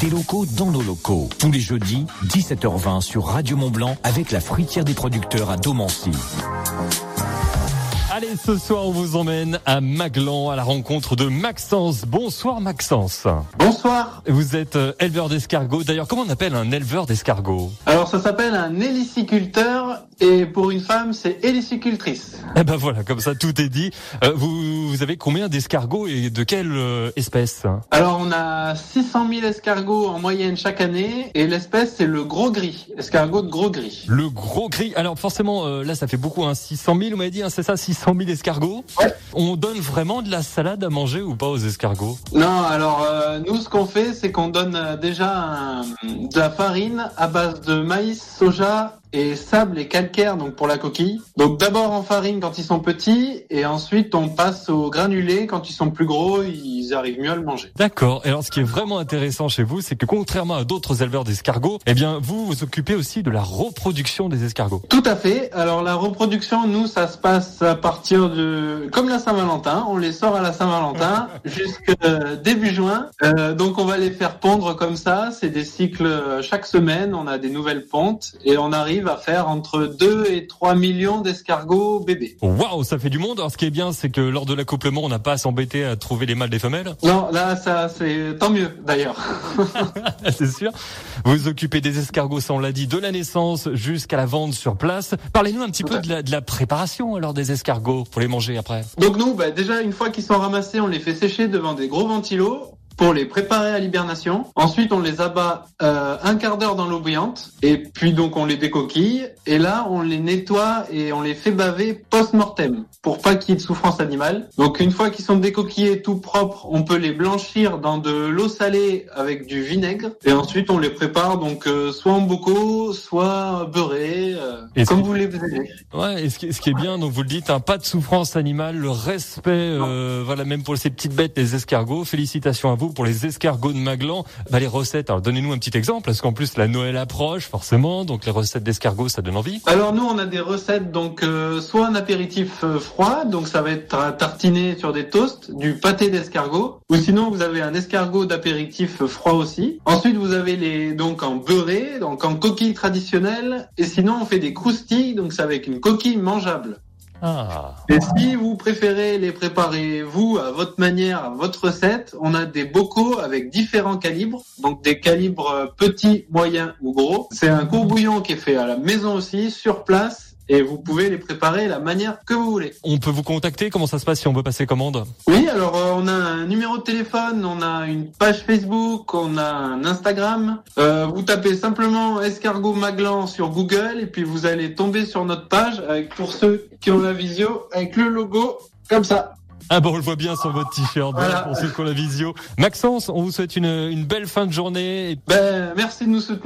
Des locaux dans nos locaux. Tous les jeudis, 17h20 sur Radio Mont Blanc avec la fruitière des producteurs à Domancy. Allez, ce soir, on vous emmène à Maglan à la rencontre de Maxence. Bonsoir Maxence. Bonsoir. Vous êtes euh, éleveur d'escargots. D'ailleurs, comment on appelle un éleveur d'escargots? Alors ça s'appelle un héliciculteur et pour une femme, c'est hélicicultrice. Eh ben voilà, comme ça tout est dit. Euh, vous, vous avez combien d'escargots et de quelle euh, espèce Alors on a 600 000 escargots en moyenne chaque année et l'espèce c'est le gros gris, escargot de gros gris. Le gros gris. Alors forcément, euh, là ça fait beaucoup, hein, 600 000, vous m'avez dit, hein, c'est ça, 600 000 escargots? Ouais. On donne vraiment de la salade à manger ou pas aux escargots? Non, alors euh, nous ce qu'on fait c'est qu'on donne euh, déjà un- de la farine à base de maïs, soja et sable et calcaire donc pour la coquille. Donc d'abord en farine quand ils sont petits et ensuite on passe au granulé quand ils sont plus gros, arrivent mieux à le manger. D'accord. Et alors, ce qui est vraiment intéressant chez vous, c'est que contrairement à d'autres éleveurs d'escargots, eh bien, vous vous occupez aussi de la reproduction des escargots. Tout à fait. Alors la reproduction, nous, ça se passe à partir de, comme la Saint-Valentin, on les sort à la Saint-Valentin jusqu'à début juin. Euh, donc on va les faire pondre comme ça. C'est des cycles euh, chaque semaine. On a des nouvelles pontes et on arrive à faire entre 2 et 3 millions d'escargots bébés. Waouh, ça fait du monde. Alors, ce qui est bien, c'est que lors de l'accouplement, on n'a pas à s'embêter à trouver les mâles des femelles. Non, là, ça, c'est tant mieux d'ailleurs. c'est sûr. Vous occupez des escargots, ça on l'a dit, de la naissance jusqu'à la vente sur place. Parlez-nous un petit peu de la, de la préparation alors des escargots pour les manger après? Donc nous, bah, déjà une fois qu'ils sont ramassés, on les fait sécher devant des gros ventilos pour les préparer à l'hibernation. Ensuite, on les abat euh, un quart d'heure dans l'eau bouillante et puis donc on les décoquille et là on les nettoie et on les fait baver post-mortem pour pas qu'il y ait de souffrance animale. Donc une fois qu'ils sont décoquillés tout propres, on peut les blanchir dans de l'eau salée avec du vinaigre et ensuite on les prépare donc euh, soit en bocaux, soit beurrés, euh, comme vous les voulez. Ouais, et ce qui, ce qui est bien, donc vous le dites, hein, pas de souffrance animale, le respect, voilà, même pour ces petites bêtes, les escargots. Félicitations à vous pour les escargots de Maglan. Bah, les recettes, alors donnez-nous un petit exemple, parce qu'en plus la Noël approche forcément, donc les recettes d'escargots, ça donne envie. Alors nous on a des recettes donc euh, soit un apéritif euh, froid donc ça va être à tartiner sur des toasts, du pâté d'escargot ou sinon vous avez un escargot d'apéritif euh, froid aussi. Ensuite vous avez les donc en beurré donc en coquille traditionnelle et sinon on fait des croustilles donc c'est avec une coquille mangeable. Ah. Et si vous préférez les préparer vous à votre manière, à votre recette, on a des bocaux avec différents calibres, donc des calibres euh, petits, moyens ou gros. C'est un courbouillon qui est fait à la maison aussi, sur place, et vous pouvez les préparer la manière que vous voulez. On peut vous contacter, comment ça se passe si on veut passer commande? Oui, alors euh, on a un numéro de téléphone, on a une page Facebook, on a un Instagram. Euh, vous tapez simplement escargot Maglan sur Google et puis vous allez tomber sur notre page avec pour ceux qui ont la visio avec le logo comme ça. Ah bon, on le voit bien sur votre t-shirt, voilà, pour ceux qui ont la visio. Maxence, on vous souhaite une, une belle fin de journée. et Ben merci de nous soutenir.